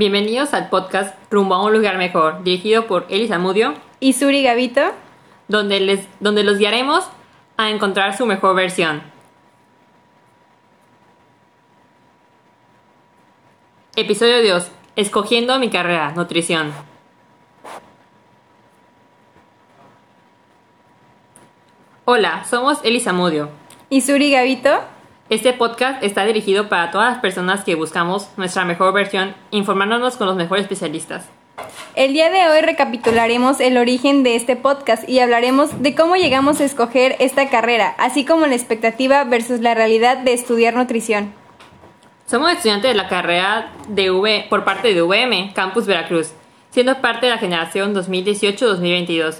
Bienvenidos al podcast Rumbo a un lugar mejor, dirigido por Elisa Mudio, y Suri Gavito. donde, les, donde los guiaremos a encontrar su mejor versión. Episodio 2. Escogiendo mi carrera, nutrición. Hola, somos Elisa Mudio. Y Suri Gavito. Este podcast está dirigido para todas las personas que buscamos nuestra mejor versión, informándonos con los mejores especialistas. El día de hoy recapitularemos el origen de este podcast y hablaremos de cómo llegamos a escoger esta carrera, así como la expectativa versus la realidad de estudiar nutrición. Somos estudiantes de la carrera de V por parte de VM, Campus Veracruz, siendo parte de la generación 2018-2022.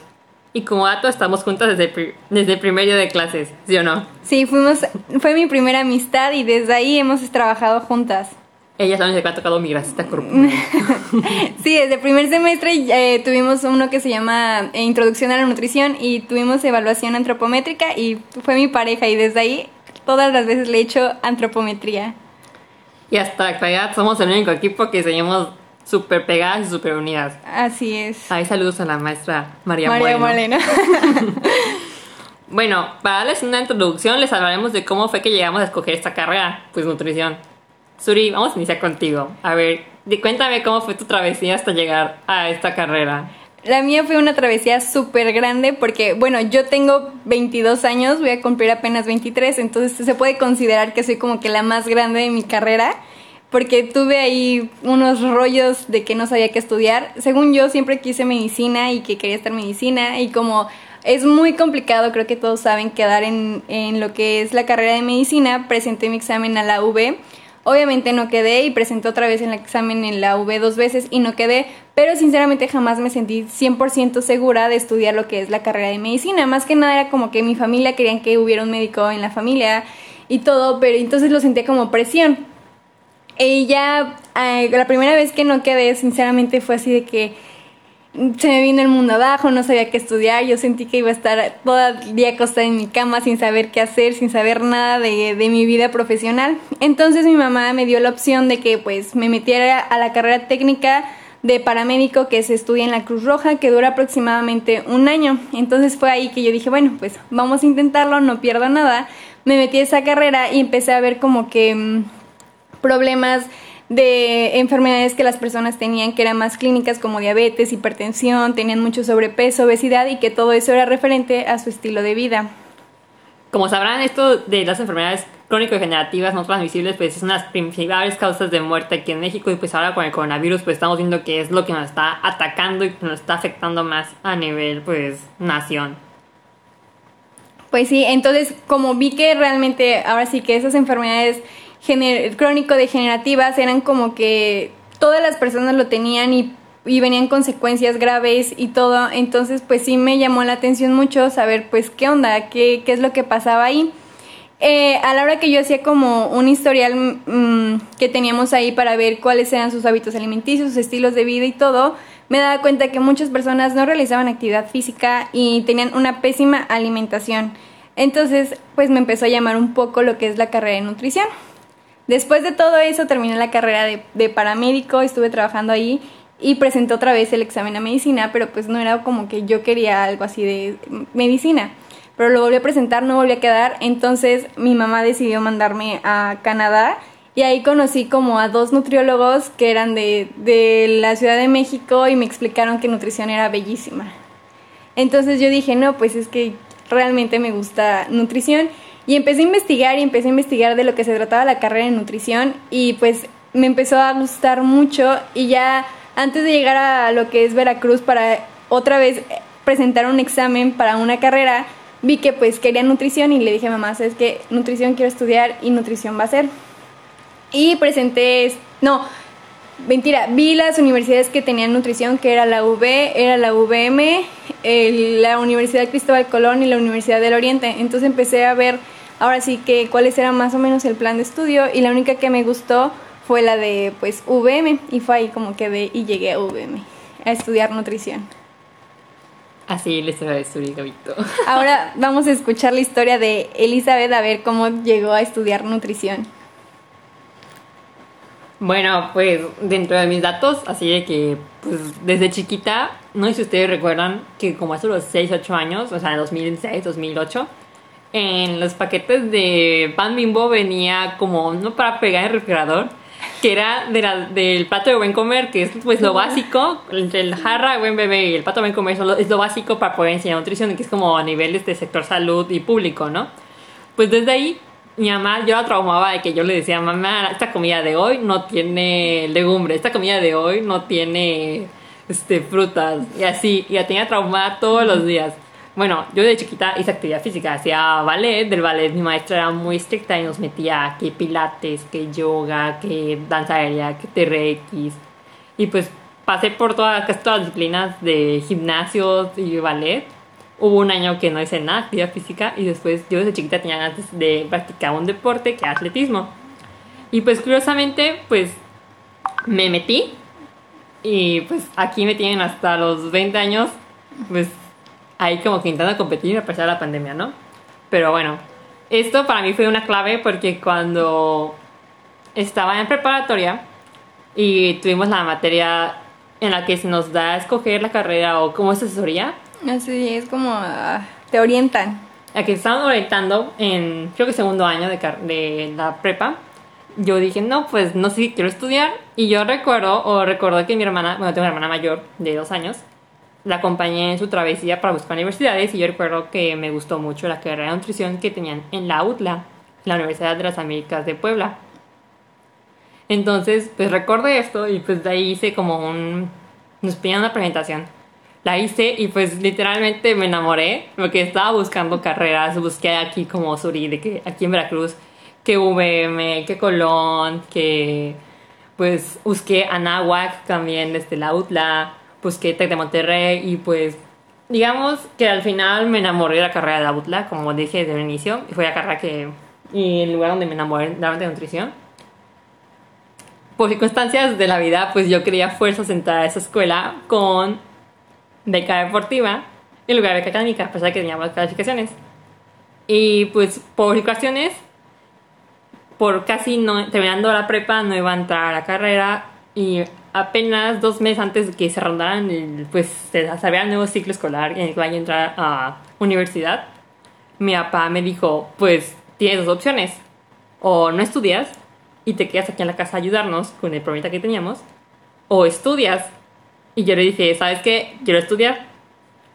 Y como dato, estamos juntas desde el, pri- desde el primer día de clases, ¿sí o no? Sí, fuimos, fue mi primera amistad y desde ahí hemos trabajado juntas. Ella sabe que ha tocado mi grasita corporal. Sí, desde el primer semestre eh, tuvimos uno que se llama eh, Introducción a la Nutrición y tuvimos evaluación antropométrica y fue mi pareja y desde ahí todas las veces le he hecho antropometría. y hasta la actualidad somos el único equipo que seguimos súper pegadas y súper unidas. Así es. Ahí saludos a la maestra María, María Moreno. Bueno, para darles una introducción, les hablaremos de cómo fue que llegamos a escoger esta carrera, pues nutrición. Suri, vamos a iniciar contigo. A ver, cuéntame cómo fue tu travesía hasta llegar a esta carrera. La mía fue una travesía súper grande porque, bueno, yo tengo 22 años, voy a cumplir apenas 23, entonces se puede considerar que soy como que la más grande de mi carrera porque tuve ahí unos rollos de que no sabía qué estudiar. Según yo, siempre quise medicina y que quería estar medicina y como es muy complicado, creo que todos saben, quedar en, en lo que es la carrera de medicina, presenté mi examen a la UV. Obviamente no quedé y presenté otra vez el examen en la UV dos veces y no quedé, pero sinceramente jamás me sentí 100% segura de estudiar lo que es la carrera de medicina. Más que nada era como que mi familia querían que hubiera un médico en la familia y todo, pero entonces lo sentía como presión. Y ya eh, la primera vez que no quedé, sinceramente fue así de que se me vino el mundo abajo, no sabía qué estudiar, yo sentí que iba a estar todo el día acostada en mi cama sin saber qué hacer, sin saber nada de, de mi vida profesional. Entonces mi mamá me dio la opción de que pues me metiera a la carrera técnica de paramédico que se estudia en la Cruz Roja, que dura aproximadamente un año. Entonces fue ahí que yo dije, bueno, pues vamos a intentarlo, no pierdo nada. Me metí a esa carrera y empecé a ver como que... problemas de enfermedades que las personas tenían que eran más clínicas como diabetes, hipertensión, tenían mucho sobrepeso, obesidad y que todo eso era referente a su estilo de vida. Como sabrán, esto de las enfermedades crónico-degenerativas no transmisibles, pues es una de las principales causas de muerte aquí en México y pues ahora con el coronavirus pues estamos viendo que es lo que nos está atacando y nos está afectando más a nivel pues nación. Pues sí, entonces como vi que realmente ahora sí que esas enfermedades crónico-degenerativas eran como que todas las personas lo tenían y, y venían consecuencias graves y todo, entonces pues sí me llamó la atención mucho saber pues qué onda, qué, qué es lo que pasaba ahí. Eh, a la hora que yo hacía como un historial mm, que teníamos ahí para ver cuáles eran sus hábitos alimenticios, sus estilos de vida y todo, me daba cuenta que muchas personas no realizaban actividad física y tenían una pésima alimentación. Entonces, pues me empezó a llamar un poco lo que es la carrera de nutrición. Después de todo eso, terminé la carrera de, paramédico, estuve trabajando ahí y presenté otra vez el examen a medicina, pero pues no era como que yo quería algo así de medicina. Pero lo volví a presentar, no volví a quedar, entonces mi mamá decidió mandarme a Canadá y ahí conocí como a dos nutriólogos que eran de, de la Ciudad de México y me explicaron que nutrición era bellísima. Entonces yo dije, no, pues es que realmente me gusta nutrición y empecé a investigar y empecé a investigar de lo que se trataba la carrera de nutrición y pues me empezó a gustar mucho y ya antes de llegar a lo que es Veracruz para otra vez presentar un examen para una carrera, vi que pues quería nutrición y le dije a mamá, sabes que nutrición quiero estudiar y nutrición va a ser. Y presenté, no, Mentira, vi las universidades que tenían nutrición, que era la UB, era la UVM, el- la Universidad Cristóbal Colón y la Universidad del Oriente. Entonces empecé a ver ahora sí que cuáles era más o menos el plan de estudio y la única que me gustó fue la de pues UVM y fue ahí como quedé y llegué a UVM a estudiar nutrición. Así les trae Suri Gavito. Ahora vamos a escuchar la historia de Elizabeth a ver cómo llegó a estudiar nutrición. Bueno, pues dentro de mis datos, así de que pues desde chiquita, no sé si ustedes recuerdan que como hace los 6, 8 años, o sea, en 2006, 2008, en los paquetes de pan bimbo venía como no para pegar en el refrigerador, que era de la- del plato de buen comer, que es pues lo básico, entre el jarra de buen bebé y el plato de buen comer solo- es lo básico para poder enseñar nutrición, que es como a niveles de sector salud y público, ¿no? Pues desde ahí, mi mamá, yo la traumaba de que yo le decía, mamá, esta comida de hoy no tiene legumbre, esta comida de hoy no tiene este, frutas, y así, y la tenía traumada todos los días. Bueno, yo de chiquita hice actividad física, hacía ballet, del ballet mi maestra era muy estricta y nos metía que pilates, que yoga, que danza aérea, que TRX, y pues pasé por todas, casi todas las disciplinas de gimnasio y ballet. Hubo un año que no hice nada actividad física y después yo desde chiquita tenía ganas de practicar un deporte que atletismo. Y pues curiosamente, pues me metí y pues aquí me tienen hasta los 20 años, pues ahí como que intentando competir a pesar de la pandemia, ¿no? Pero bueno, esto para mí fue una clave porque cuando estaba en preparatoria y tuvimos la materia en la que se nos da a escoger la carrera o como es asesoría, Así es como ah, te orientan. a que estaban orientando en, creo que segundo año de, de la prepa, yo dije, no, pues no sé si quiero estudiar. Y yo recuerdo, o recuerdo que mi hermana, bueno, tengo una hermana mayor de dos años, la acompañé en su travesía para buscar universidades y yo recuerdo que me gustó mucho la carrera de nutrición que tenían en la UTLA, la Universidad de las Américas de Puebla. Entonces, pues recordé esto y pues de ahí hice como un... Nos pedían una presentación. La hice y pues literalmente me enamoré porque estaba buscando carreras, busqué aquí como Suri, de que aquí en Veracruz, que VM, que Colón, que pues busqué Anáhuac también desde la UTLA, busqué Tec de Monterrey y pues digamos que al final me enamoré de la carrera de la UTLA, como dije desde el inicio, y fue la carrera que, y el lugar donde me enamoré de nutrición. Por circunstancias de la vida, pues yo quería fuerzas entrar a esa escuela con beca deportiva en lugar de académica, a pesar de que teníamos calificaciones. Y pues por situaciones, por casi no, terminando la prepa, no iba a entrar a la carrera y apenas dos meses antes de que se rondaran, pues se sabía el nuevo ciclo escolar en el que vaya a entrar a universidad, mi papá me dijo, pues tienes dos opciones, o no estudias y te quedas aquí en la casa a ayudarnos con el problemita que teníamos, o estudias. Y yo le dije, ¿sabes qué? Quiero estudiar.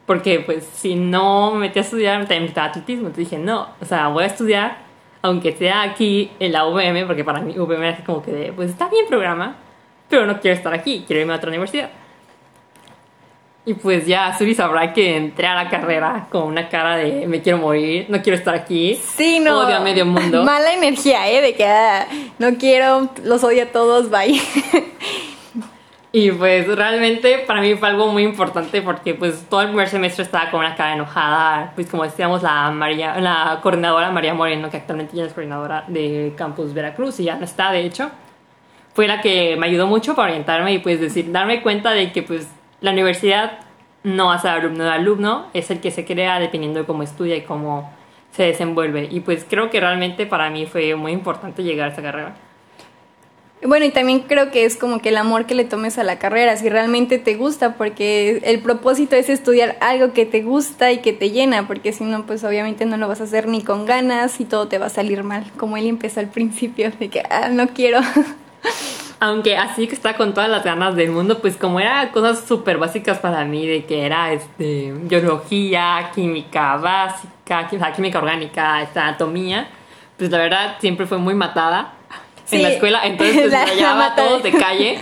Porque pues si no me metí a estudiar, también me gustaba atletismo. Entonces dije, no, o sea, voy a estudiar, aunque sea aquí en la UVM, porque para mí UVM es como que de, pues está bien programa, pero no quiero estar aquí, quiero irme a otra universidad. Y pues ya Suri sabrá que entré a la carrera con una cara de me quiero morir, no quiero estar aquí. Sí, no. Odio a medio mundo. Mala energía, ¿eh? De que ah, no quiero, los odio a todos, bye. Y pues realmente para mí fue algo muy importante porque pues todo el primer semestre estaba con una cara enojada, pues como decíamos la María, la coordinadora María Moreno, que actualmente ya es coordinadora de Campus Veracruz y ya no está de hecho, fue la que me ayudó mucho para orientarme y pues decir, darme cuenta de que pues la universidad no hace alumno de alumno, es el que se crea dependiendo de cómo estudia y cómo se desenvuelve. Y pues creo que realmente para mí fue muy importante llegar a esta carrera. Bueno, y también creo que es como que el amor que le tomes a la carrera, si realmente te gusta, porque el propósito es estudiar algo que te gusta y que te llena, porque si no, pues obviamente no lo vas a hacer ni con ganas y todo te va a salir mal, como él empezó al principio, de que, ah, no quiero. Aunque así que está con todas las ganas del mundo, pues como era cosas súper básicas para mí, de que era este, biología, química básica, química orgánica, anatomía, pues la verdad siempre fue muy matada en la escuela, entonces pues, La- la a todos de calle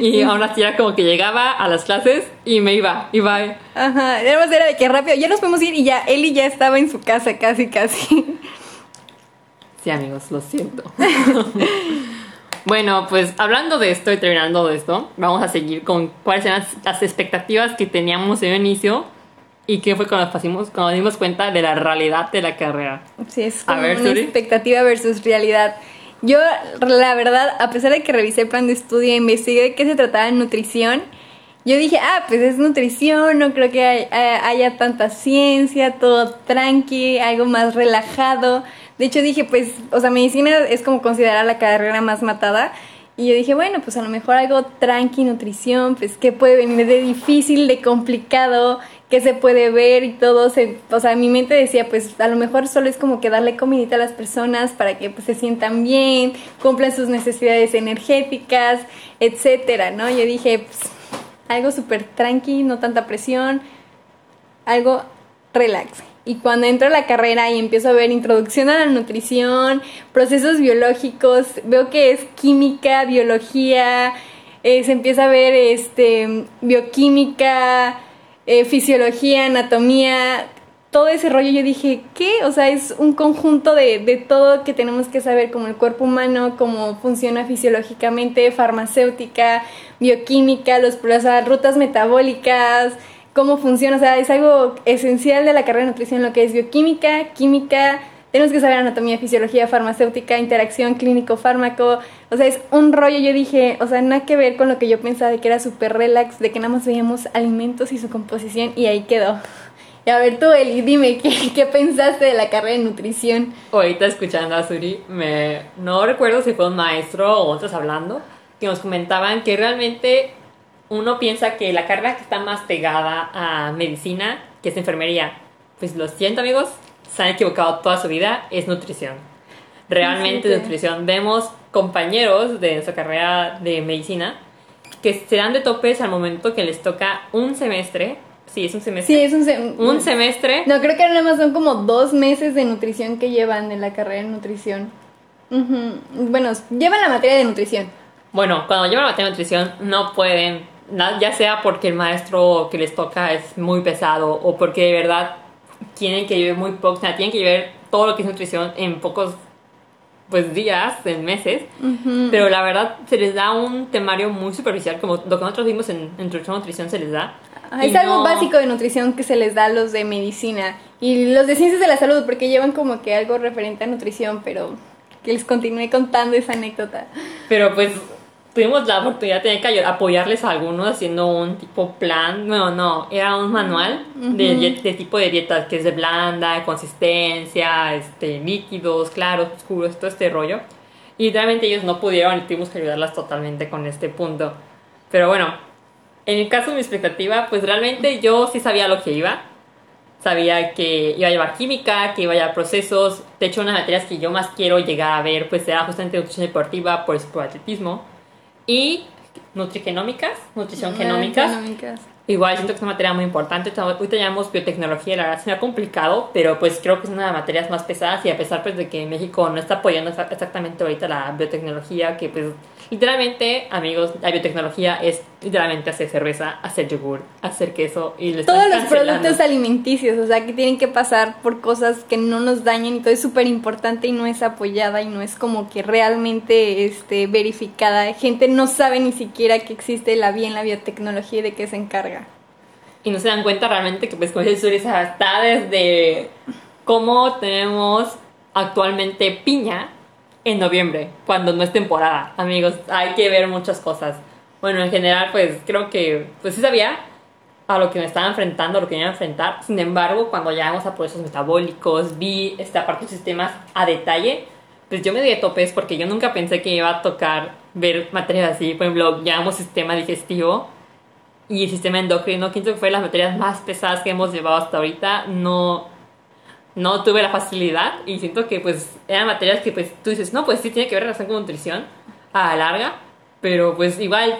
y aún así era como que llegaba a las clases y me iba, iba. Ajá, además era de que rápido, ya nos podemos ir y ya, Eli ya estaba en su casa casi, casi. Sí, amigos, lo siento. bueno, pues hablando de esto y terminando de esto, vamos a seguir con cuáles eran las, las expectativas que teníamos en un inicio y qué fue cuando, pusimos, cuando nos dimos cuenta de la realidad de la carrera. Sí, es A como ver, una Suri. expectativa versus realidad. Yo, la verdad, a pesar de que revisé el plan de estudio e investigué de qué se trataba en nutrición, yo dije, ah, pues es nutrición, no creo que hay- haya, tanta ciencia, todo tranqui, algo más relajado. De hecho, dije, pues, o sea, medicina es como considerar la carrera más matada. Y yo dije, bueno, pues a lo mejor algo tranqui, nutrición, pues que puede venir de difícil, de complicado, que se puede ver y todo. Se, o sea, mi mente decía, pues a lo mejor solo es como que darle comidita a las personas para que pues, se sientan bien, cumplan sus necesidades energéticas, etcétera, ¿no? Yo dije, pues algo súper tranqui, no tanta presión, algo relax. Y cuando entro a la carrera y empiezo a ver introducción a la nutrición, procesos biológicos, veo que es química, biología, eh, se empieza a ver este, bioquímica, eh, fisiología, anatomía, todo ese rollo. Yo dije, ¿qué? O sea, es un conjunto de, de todo que tenemos que saber, como el cuerpo humano, cómo funciona fisiológicamente, farmacéutica, bioquímica, los, las rutas metabólicas cómo funciona, o sea, es algo esencial de la carrera de nutrición, lo que es bioquímica, química, tenemos que saber anatomía, fisiología, farmacéutica, interacción clínico-fármaco, o sea, es un rollo, yo dije, o sea, nada que ver con lo que yo pensaba de que era súper relax, de que nada más veíamos alimentos y su composición y ahí quedó. Y a ver tú, Eli, dime, ¿qué, ¿qué, pensaste de la carrera de nutrición? Ahorita escuchando a Suri, me, no recuerdo si fue un maestro o otros hablando, que nos comentaban que realmente uno piensa que la carrera que está más pegada a medicina, que es enfermería, pues lo siento amigos, se han equivocado toda su vida, es nutrición. Realmente nutrición. Vemos compañeros de nuestra carrera de medicina que se dan de topes al momento que les toca un semestre. Sí, es un semestre. Sí, es un, un semestre. No, creo que nada más son como dos meses de nutrición que llevan en la carrera de nutrición. Bueno, llevan la materia de nutrición. Bueno, cuando llevan la materia de nutrición no pueden ya sea porque el maestro que les toca es muy pesado o porque de verdad tienen que llevar muy poco, o sea, tienen que llevar todo lo que es nutrición en pocos pues días, en meses, pero la verdad se les da un temario muy superficial, como lo que nosotros vimos en introducción a nutrición se les da. es algo básico de nutrición que se les da a los de medicina y los de ciencias de la salud, porque llevan como que algo referente a nutrición, pero que les continúe contando esa anécdota. Pero pues tuvimos la oportunidad de que apoyarles a algunos haciendo un tipo plan, no, no, era un manual de, de, tipo de dietas que es de blanda, consistencia, este, líquidos, claros, oscuros, todo este rollo. Y realmente ellos no pudieron y tuvimos que ayudarlas totalmente con este punto. Pero bueno, en el caso de mi expectativa, pues realmente yo sí sabía lo que iba. Sabía que iba a llevar química, que iba a llevar procesos. De hecho, una de las materias que yo más quiero llegar a ver, pues era justamente nutrición deportiva por el atletismo y nutrigenómicas, nutrición genómicas. Igual siento que es una materia muy importante. Ahorita llamamos biotecnología, la verdad se me ha complicado, pero pues creo que es una de las materias más pesadas y a pesar pues de que México no está apoyando exactamente ahorita la biotecnología, que pues literalmente, amigos, la biotecnología es literalmente hacer cerveza, hacer yogur, hacer queso y Todos los productos alimenticios, o sea, que tienen que pasar por cosas que no nos dañen y todo es súper importante y no es apoyada y no es como que realmente este, verificada. Gente no sabe ni siquiera que existe la bien la biotecnología y de qué se encarga. Y no se dan cuenta realmente que pues con eso está desde cómo tenemos actualmente piña en noviembre, cuando no es temporada. Amigos, hay que ver muchas cosas. Bueno, en general, pues creo que, pues sí sabía a lo que me estaba enfrentando, a lo que iba a enfrentar. Sin embargo, cuando llegamos a procesos metabólicos, vi esta parte de sistemas a detalle, pues yo me di topes porque yo nunca pensé que iba a tocar ver materias así. Por ejemplo, llamamos sistema digestivo y el sistema endocrino, que fue las materias más pesadas que hemos llevado hasta ahorita. No, no tuve la facilidad y siento que pues eran materias que pues tú dices, no, pues sí tiene que ver relación con nutrición a la larga, pero pues igual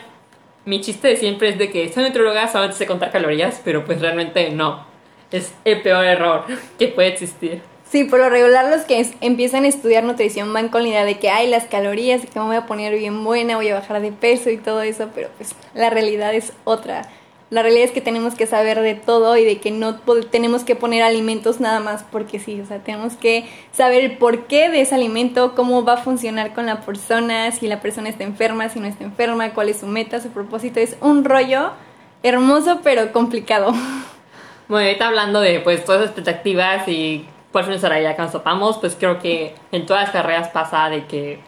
mi chiste de siempre es de que soy nutrióloga, solamente sé contar calorías, pero pues realmente no. Es el peor error que puede existir. Sí, por lo regular los que empiezan a estudiar nutrición van con la idea de que hay las calorías que me voy a poner bien buena, voy a bajar de peso y todo eso, pero pues la realidad es otra. La realidad es que tenemos que saber de todo y de que no tenemos que poner alimentos nada más porque sí, o sea, tenemos que saber el porqué de ese alimento, cómo va a funcionar con la persona, si la persona está enferma, si no está enferma, cuál es su meta, su propósito. Es un rollo hermoso pero complicado. Bueno, ahorita hablando de pues todas las expectativas y cuál fue nuestra realidad que nos topamos, pues creo que en todas las carreras pasa de que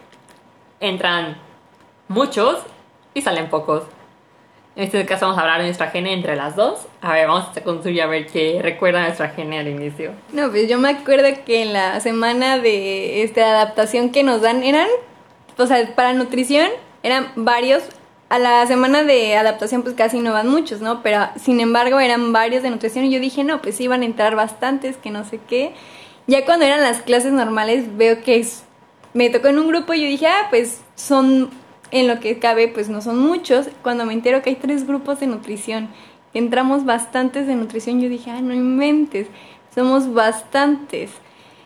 entran muchos y salen pocos. En este caso vamos a hablar de nuestra gene entre las dos. A ver, vamos a construir a ver qué recuerda nuestra gene al inicio. No, pues yo me acuerdo que en la semana de esta adaptación que nos dan eran, o sea, para nutrición eran varios. A la semana de adaptación pues casi no van muchos, ¿no? Pero sin embargo eran varios de nutrición y yo dije, no, pues iban a entrar bastantes, que no sé qué. Ya cuando eran las clases normales veo que es, me tocó en un grupo y yo dije, ah, pues son, en lo que cabe, pues no son muchos. Cuando me entero que hay tres grupos de nutrición, entramos bastantes de nutrición, yo dije, ah, no inventes, somos bastantes.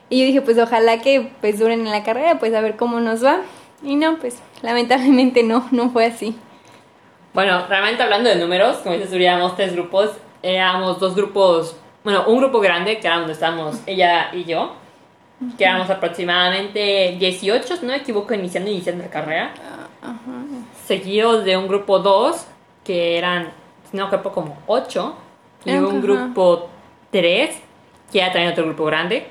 Y yo dije, pues ojalá que pues duren en la carrera, pues a ver cómo nos va. Y no, pues lamentablemente no, no fue así. Bueno, realmente hablando de números, como dices, éramos tres grupos. Éramos dos grupos, bueno, un grupo grande, que era donde estábamos ella y yo, que éramos aproximadamente 18, si no me equivoco, iniciando iniciando la carrera. Seguidos de un grupo 2, que eran, si no equivoco, como 8. Y un grupo 3, que era también otro grupo grande.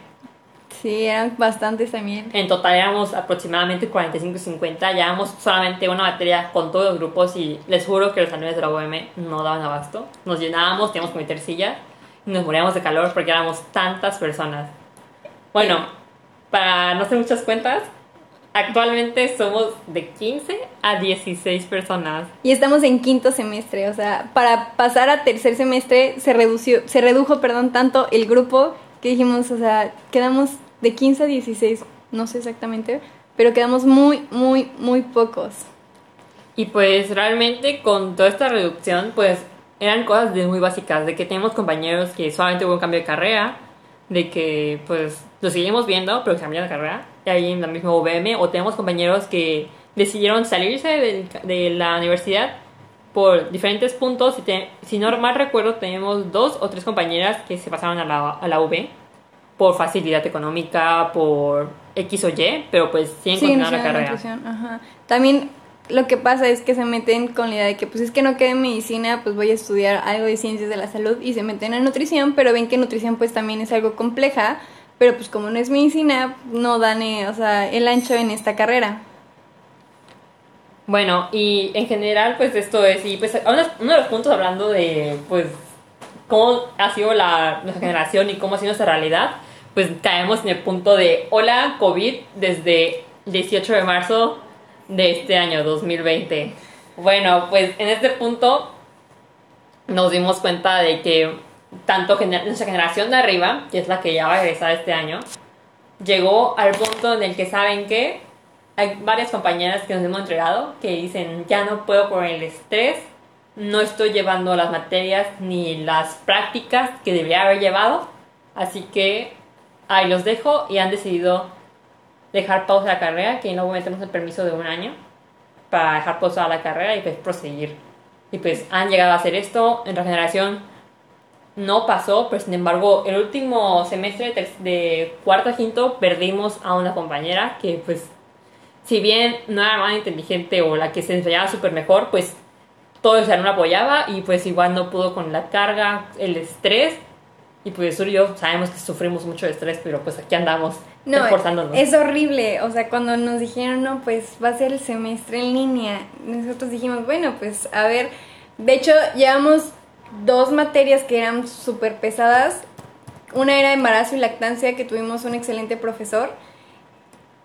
Sí, eran bastantes también. En total éramos aproximadamente 45-50. Llevamos solamente una materia con todos los grupos y les juro que los salones de la UM no daban abasto. Nos llenábamos, teníamos que meter sillas y nos moríamos de calor porque éramos tantas personas. Bueno, para no hacer muchas cuentas, actualmente somos de 15 a 16 personas. Y estamos en quinto semestre, o sea, para pasar a tercer semestre se redució, se redujo, perdón, tanto el grupo que dijimos, o sea, quedamos de 15 a 16, no sé exactamente, pero quedamos muy, muy, muy pocos. Y pues realmente con toda esta reducción, pues eran cosas de muy básicas, de que tenemos compañeros que solamente hubo un cambio de carrera, de que pues los seguimos viendo, pero que cambiaron de carrera, ahí en la misma UVM, o tenemos compañeros que decidieron salirse de, de la universidad por diferentes puntos. Y si no mal recuerdo, tenemos dos o tres compañeras que se pasaron a la, a la UV por facilidad económica, por X o Y, pero pues siguen sí, la carrera. Ajá. También lo que pasa es que se meten con la idea de que pues es que no quede en medicina, pues voy a estudiar algo de ciencias de la salud y se meten en nutrición, pero ven que nutrición pues también es algo compleja, pero pues como no es medicina, no dan eh, o sea, el ancho en esta carrera. Bueno, y en general pues esto es, y pues uno de los puntos hablando de pues cómo ha sido la, nuestra generación y cómo ha sido nuestra realidad, pues caemos en el punto de hola COVID desde 18 de marzo de este año 2020. Bueno, pues en este punto nos dimos cuenta de que tanto nuestra generación de arriba, que es la que ya va a regresar este año, llegó al punto en el que saben que hay varias compañeras que nos hemos entregado que dicen ya no puedo con el estrés, no estoy llevando las materias ni las prácticas que debería haber llevado, así que ahí los dejo y han decidido dejar pausa la carrera, que luego metemos el permiso de un año para dejar pausa la carrera y pues proseguir. Y pues han llegado a hacer esto, en generación no pasó, pero sin embargo el último semestre de, cuarto a quinto perdimos a una compañera que pues si bien no era más inteligente o la que se ensayaba súper mejor, pues todo el salón apoyaba y pues igual no pudo con la carga, el estrés. Y pues Sur y yo sabemos que sufrimos mucho de estrés, pero pues aquí andamos no, esforzándonos. Es horrible, o sea, cuando nos dijeron, no, pues va a ser el semestre en línea, nosotros dijimos, bueno, pues a ver, de hecho llevamos dos materias que eran súper pesadas, una era embarazo y lactancia, que tuvimos un excelente profesor,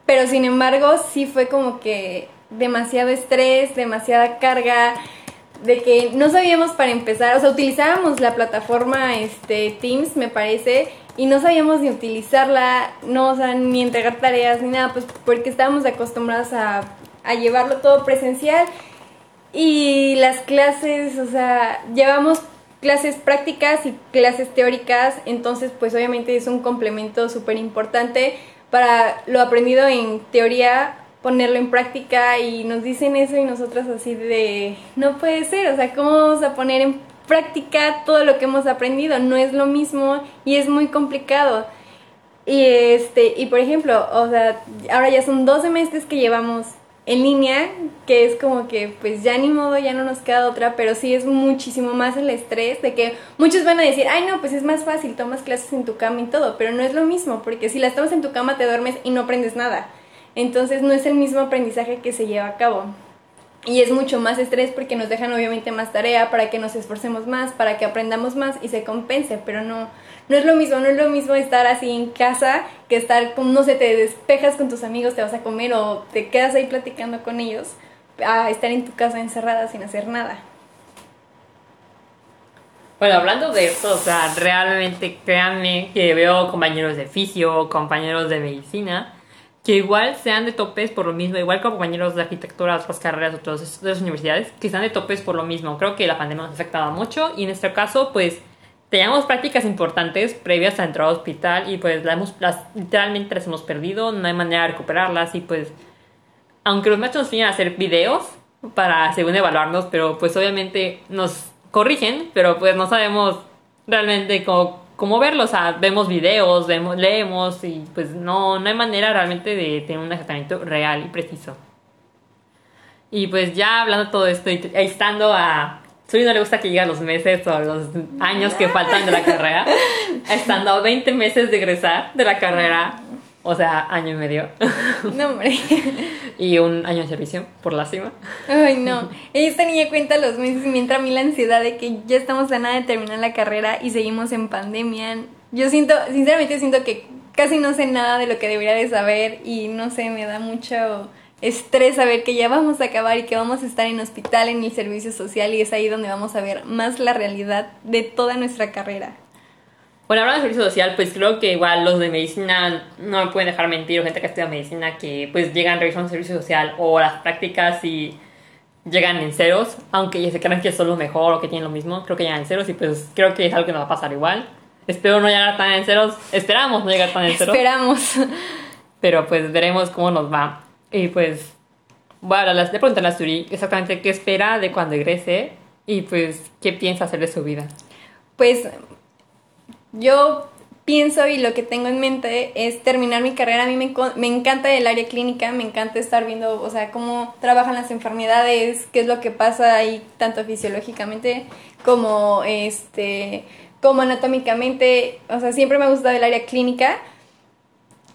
pero sin embargo sí fue como que demasiado estrés, demasiada carga, de que no sabíamos para empezar, o sea, utilizábamos la plataforma este, Teams, me parece, y no sabíamos ni utilizarla, no, o sea, ni entregar tareas ni nada, pues porque estábamos acostumbrados a, a llevarlo todo presencial. Y las clases, o sea, llevamos clases prácticas y clases teóricas, entonces pues obviamente es un complemento súper importante para lo aprendido en teoría ponerlo en práctica y nos dicen eso y nosotras así de, no puede ser, o sea, ¿cómo vamos a poner en práctica todo lo que hemos aprendido? No es lo mismo y es muy complicado. Y este, y por ejemplo, o sea, ahora ya son dos semestres que llevamos en línea, que es como que pues ya ni modo, ya no nos queda otra, pero sí es muchísimo más el estrés de que muchos van a decir, ay no, pues es más fácil, tomas clases en tu cama y todo, pero no es lo mismo, porque si las tomas en tu cama te duermes y no aprendes nada. Entonces no es el mismo aprendizaje que se lleva a cabo. Y es mucho más estrés porque nos dejan obviamente más tarea para que nos esforcemos más, para que aprendamos más y se compense, pero no, no es lo mismo, no es lo mismo estar así en casa que estar, no sé, te despejas con tus amigos, te vas a comer o te quedas ahí platicando con ellos, a estar en tu casa encerrada sin hacer nada. Bueno, hablando de esto, o sea, realmente créanme que veo compañeros de fisio, compañeros de medicina, que igual sean de topes por lo mismo, igual compañeros de arquitectura, otras carreras, otras, universidades, que sean de topes por lo mismo. Creo que la pandemia nos ha afectado mucho y en nuestro caso, pues, teníamos prácticas importantes previas a entrar al hospital y pues las, literalmente las hemos perdido, no hay manera de recuperarlas y pues, aunque los maestros nos vienen a hacer videos para según evaluarnos, pero pues obviamente nos corrigen, pero pues no sabemos realmente cómo cómo verlo, o sea, vemos videos, vemos, leemos y pues no, no hay manera realmente de tener un tratamiento real y preciso. Y pues ya hablando de todo esto y estando a... Suri no le gusta que lleguen los meses o los años que faltan de la carrera. Estando a 20 meses de egresar de la carrera, o sea, año y medio. No, hombre. y un año de servicio, por lástima. Ay, no. Esta niña cuenta los meses y me entra a mí la ansiedad de que ya estamos a nada de terminar la carrera y seguimos en pandemia. Yo siento, sinceramente siento que casi no sé nada de lo que debería de saber y no sé, me da mucho estrés saber que ya vamos a acabar y que vamos a estar en hospital, en el servicio social y es ahí donde vamos a ver más la realidad de toda nuestra carrera. Bueno, hablando de servicio social, pues creo que igual los de medicina no me pueden dejar mentir, o gente que estudia medicina que pues llegan revisando servicio social o las prácticas y llegan en ceros, aunque ya se crean que son lo mejor o que tienen lo mismo, creo que llegan en ceros y pues creo que es algo que nos va a pasar igual. Espero no llegar tan en ceros, esperamos no llegar tan en ceros. Esperamos. Pero pues veremos cómo nos va. Y pues, bueno, le pregunté a Suri exactamente qué espera de cuando egrese y pues qué piensa hacer de su vida. Pues yo pienso y lo que tengo en mente es terminar mi carrera. A mí me, me, encanta el área clínica, me encanta estar viendo, o sea, cómo trabajan las enfermedades, qué es lo que pasa ahí, tanto fisiológicamente como, este, como anatómicamente. O sea, siempre me ha gustado el área clínica.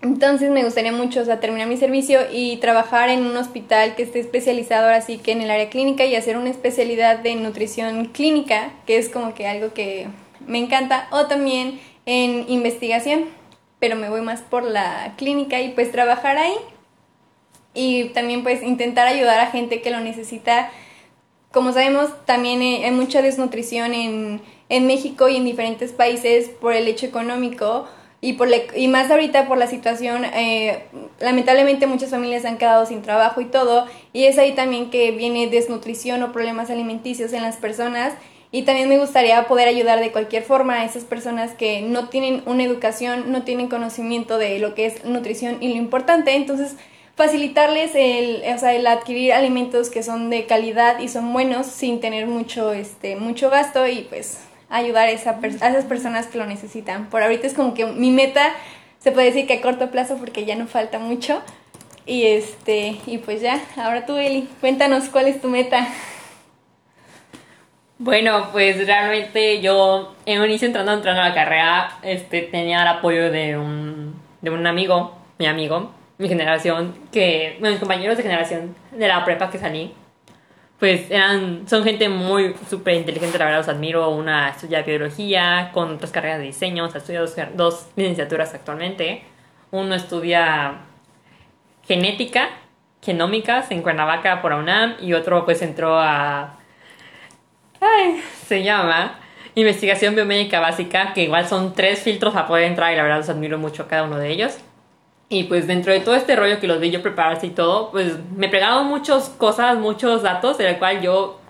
Entonces me gustaría mucho, o sea, terminar mi servicio y trabajar en un hospital que esté especializado ahora sí que en el área clínica y hacer una especialidad de nutrición clínica, que es como que algo que me encanta, o también en investigación, pero me voy más por la clínica y pues trabajar ahí. Y también pues intentar ayudar a gente que lo necesita. Como sabemos, también hay mucha desnutrición en, en México y en diferentes países por el hecho económico y, por y más ahorita por la situación, eh, lamentablemente muchas familias han quedado sin trabajo y todo, y es ahí también que viene desnutrición o problemas alimenticios en las personas y también me gustaría poder ayudar de cualquier forma a esas personas que no tienen una educación, no tienen conocimiento de lo que es nutrición y lo importante. Entonces, facilitarles el, o sea, el adquirir alimentos que son de calidad y son buenos sin tener mucho, este, mucho gasto y pues ayudar a, esa a esas personas que lo necesitan. Por ahorita es como que mi meta, se puede decir que a corto plazo porque ya no falta mucho. Y este, y pues ya, ahora tú Eli, cuéntanos cuál es tu meta. Bueno, pues realmente yo en un inicio entrando, entrando a la carrera, este, tenía el apoyo de un, de un amigo, mi amigo, mi generación, que, mis compañeros de generación de la prepa que salí, pues eran, son gente muy súper inteligente, la verdad los admiro, una estudia biología, con otras carreras de diseño, o sea, estudia dos, dos licenciaturas actualmente, uno estudia genética, genómicas en Cuernavaca por UNAM y otro pues entró a Ay, se llama Investigación Biomédica Básica, que igual son tres filtros a poder entrar y la verdad los admiro mucho a cada uno de ellos. Y pues dentro de todo este rollo que los vi yo prepararse y todo, pues me pegaron muchas cosas, muchos datos, de la cual yo,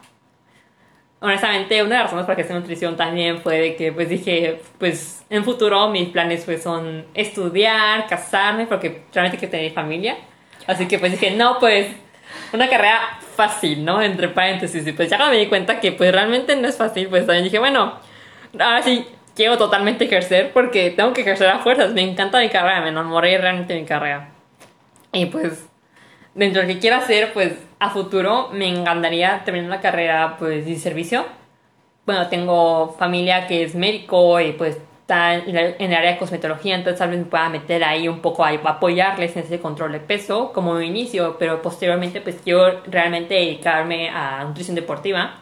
honestamente, una de las razones para que esté nutrición también fue de que pues dije, pues en futuro mis planes pues son estudiar, casarme, porque realmente quiero tener familia. Así que pues dije, no, pues una carrera fácil, ¿no? Entre paréntesis. Y pues ya me di cuenta que pues realmente no es fácil, pues también dije, bueno, ahora sí quiero totalmente ejercer porque tengo que ejercer a fuerzas. Me encanta mi carrera, me enamoré realmente de mi carrera. Y pues dentro de lo que quiero hacer, pues a futuro me encantaría terminar la carrera pues de servicio. Bueno, tengo familia que es médico y pues está en el área de cosmetología, entonces tal vez me pueda meter ahí un poco a apoyarles en ese control de peso como inicio, pero posteriormente pues quiero realmente dedicarme a nutrición deportiva,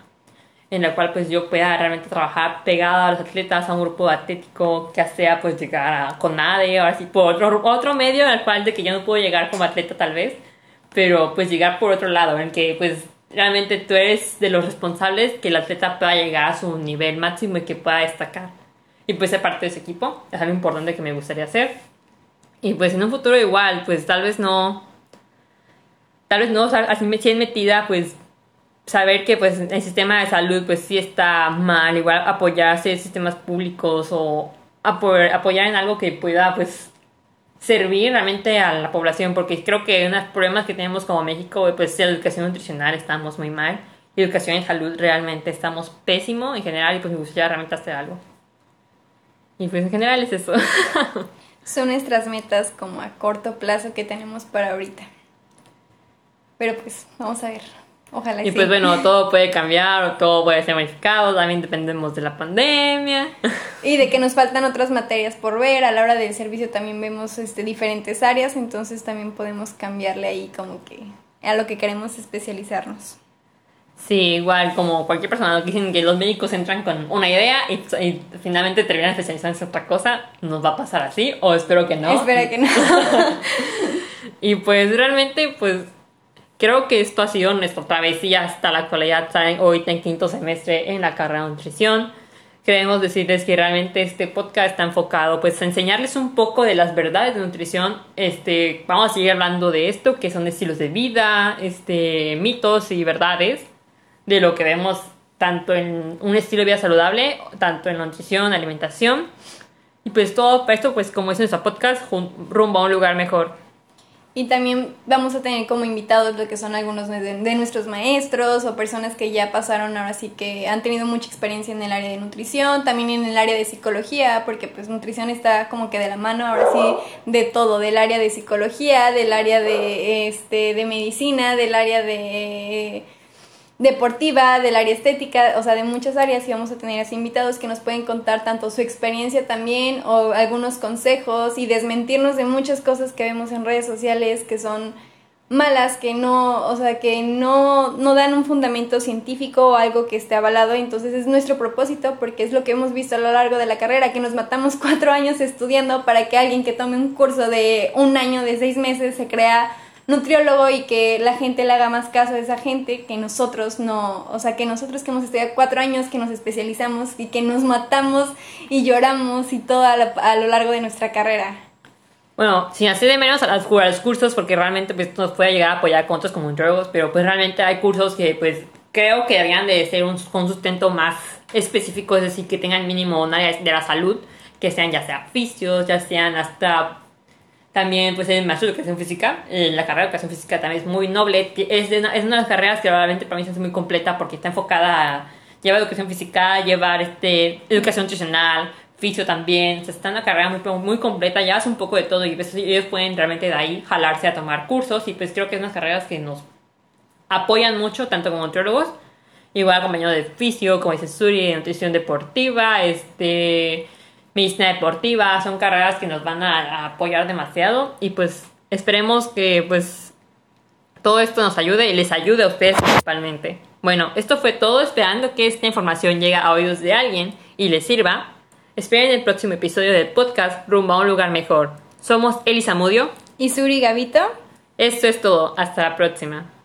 en la cual pues yo pueda realmente trabajar pegada a los atletas, a un grupo atlético, que sea pues llegar a nadie o así por otro, otro medio al cual de que yo no puedo llegar como atleta tal vez, pero pues llegar por otro lado, en que pues realmente tú eres de los responsables que el atleta pueda llegar a su nivel máximo y que pueda destacar. Y pues ser parte de ese equipo es algo importante que me gustaría hacer. Y pues en un futuro igual, pues tal vez no, tal vez no, así me si metida, pues saber que pues el sistema de salud pues sí está mal, igual apoyarse en sistemas públicos o apoyar en algo que pueda pues servir realmente a la población, porque creo que unos problemas que tenemos como México, pues la educación nutricional estamos muy mal, educación en salud realmente estamos pésimo en general y pues me gustaría realmente hacer algo. Y pues en general es eso. Son nuestras metas como a corto plazo que tenemos para ahorita. Pero pues vamos a ver. Ojalá y, pues bueno, todo puede cambiar o todo puede ser modificado, también dependemos de la pandemia. Y de que nos faltan otras materias por ver, a la hora del servicio también vemos este, diferentes áreas, entonces también podemos cambiarle ahí como que a lo que queremos especializarnos. Sí, igual como cualquier persona que dicen que los médicos entran con una idea y, finalmente terminan especializándose en otra cosa, nos va a pasar así, o espero que no. Espero que no. y pues realmente, pues creo que esto ha sido nuestra travesía hasta la actualidad, saben, hoy en quinto semestre en la carrera de nutrición. Queremos decirles que realmente este podcast está enfocado pues a enseñarles un poco de las verdades de nutrición. Este, vamos a seguir hablando de esto, que son estilos de vida, este, mitos y verdades de lo que vemos tanto en un estilo de vida saludable, tanto en nutrición, alimentación. Y pues todo esto, pues como es nuestro podcast, rumbo a un lugar mejor. Y también vamos a tener como invitados lo que son algunos de, nuestros maestros o personas que ya pasaron ahora sí que han tenido mucha experiencia en el área de nutrición, también en el área de psicología, porque pues nutrición está como que de la mano ahora sí de todo, del área de psicología, del área de, este, de medicina, del área de deportiva, del área estética, o sea, de muchas áreas y vamos a tener así invitados que nos pueden contar tanto su experiencia también o algunos consejos y desmentirnos de muchas cosas que vemos en redes sociales que son malas, que no, o sea, que no, no dan un fundamento científico o algo que esté avalado. Entonces es nuestro propósito porque es lo que hemos visto a lo largo de la carrera, que nos matamos cuatro años estudiando para que alguien que tome un curso de un año, de seis meses, se crea nutriólogo y que la gente le haga más caso a esa gente que nosotros no, o sea, que nosotros que hemos estudiado cuatro años, que nos especializamos y que nos matamos y lloramos y todo a, lo largo de nuestra carrera. Bueno, sin hacer de menos a, las, los cursos, porque realmente pues, nos puede llegar a apoyar con otros como nutriólogos, pero pues realmente hay cursos que pues creo que deberían de ser un, con sustento más específico, es decir, que tengan mínimo un área de la salud, que sean ya sea fisios, ya sean hasta también, pues, el maestro de educación física. Eh, la carrera de educación física también es muy noble. Es, es una de las carreras que realmente para mí es muy completa porque está enfocada a llevar educación física, llevar este, educación nutricional, fisio también. O sea, está una carrera muy, muy completa, llevas un poco de todo y pues, ellos pueden realmente de ahí jalarse a tomar cursos. Y pues creo que es unas carreras que nos apoyan mucho, tanto como nutriólogos, igual compañero de fisio, como dice Suri, de nutrición deportiva, este medicina deportiva, son carreras que nos van a, apoyar demasiado y pues esperemos que pues todo esto nos ayude y les ayude a ustedes principalmente. Bueno, esto fue todo esperando que esta información llegue a oídos de alguien y les sirva. Esperen el próximo episodio del podcast Rumbo a un lugar mejor. Somos Elisa Mudio y Suri Gavito. Esto es todo. Hasta la próxima.